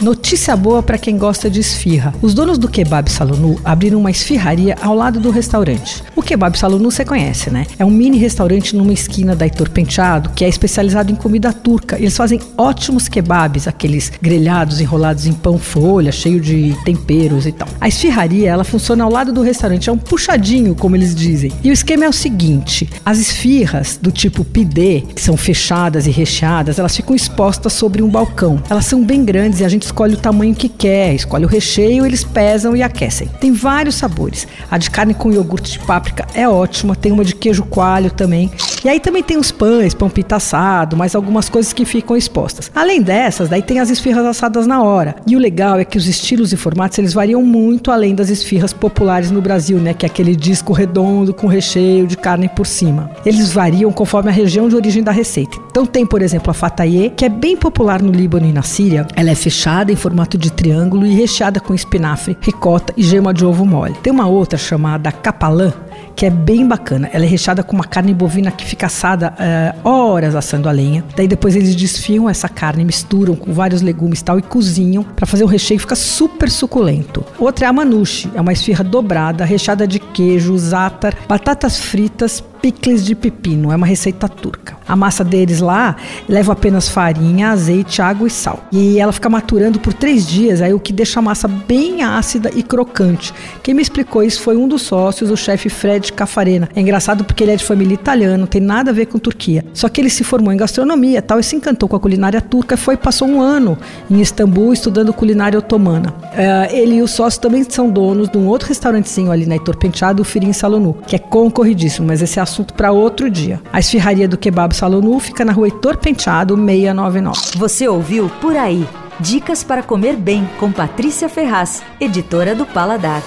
Notícia boa para quem gosta de esfirra. Os donos do Kebab Salonu abriram uma esfirraria ao lado do restaurante. O Kebab Salonu você conhece, né? É um mini restaurante numa esquina da Heitor Penteado que é especializado em comida turca. Eles fazem ótimos kebabs, aqueles grelhados enrolados em pão folha, cheio de temperos e tal. A esfirraria, ela funciona ao lado do restaurante, é um puxadinho, como eles dizem. E o esquema é o seguinte: as esfirras do tipo pidê, que são fechadas e recheadas, elas ficam expostas sobre um balcão. Elas são bem grandes e a gente escolhe o tamanho que quer, escolhe o recheio, eles pesam e aquecem. Tem vários sabores. A de carne com iogurte de páprica é ótima, tem uma de queijo coalho também. E aí também tem os pães, pão pita assado, mais algumas coisas que ficam expostas. Além dessas, daí tem as esfirras assadas na hora. E o legal é que os estilos e formatos eles variam muito além das esfirras populares no Brasil, né, que é aquele disco redondo com recheio de carne por cima. Eles variam conforme a região de origem da receita. Então tem, por exemplo, a fataie, que é bem popular no Líbano e na Síria. Ela é fechada em formato de triângulo e recheada com espinafre, ricota e gema de ovo mole. Tem uma outra chamada capalã, que é bem bacana. Ela é recheada com uma carne bovina que fica assada uh, horas assando a lenha. Daí depois eles desfiam essa carne, misturam com vários legumes e tal e cozinham para fazer o recheio fica super suculento. Outra é a manushi, é uma esfirra dobrada, recheada de queijo, zátar, batatas fritas, picles de pepino, é uma receita turca. A massa deles lá leva apenas farinha, azeite, água e sal. E ela fica maturando por três dias, aí o que deixa a massa bem ácida e crocante. Quem me explicou isso foi um dos sócios, o chefe Fred Cafarena. É engraçado porque ele é de família italiana, não tem nada a ver com Turquia. Só que ele se formou em gastronomia tal, e se encantou com a culinária turca foi passou um ano em Istambul estudando culinária otomana. Uh, ele e o sócio também são donos de um outro restaurantezinho ali na Heitor Penteado, o Firin Salonu, que é concorridíssimo, mas esse é assunto para outro dia. A esfirraria do Kebab Salonu fica na rua Heitor Penteado, 699. Você ouviu Por Aí. Dicas para comer bem com Patrícia Ferraz, editora do Paladar.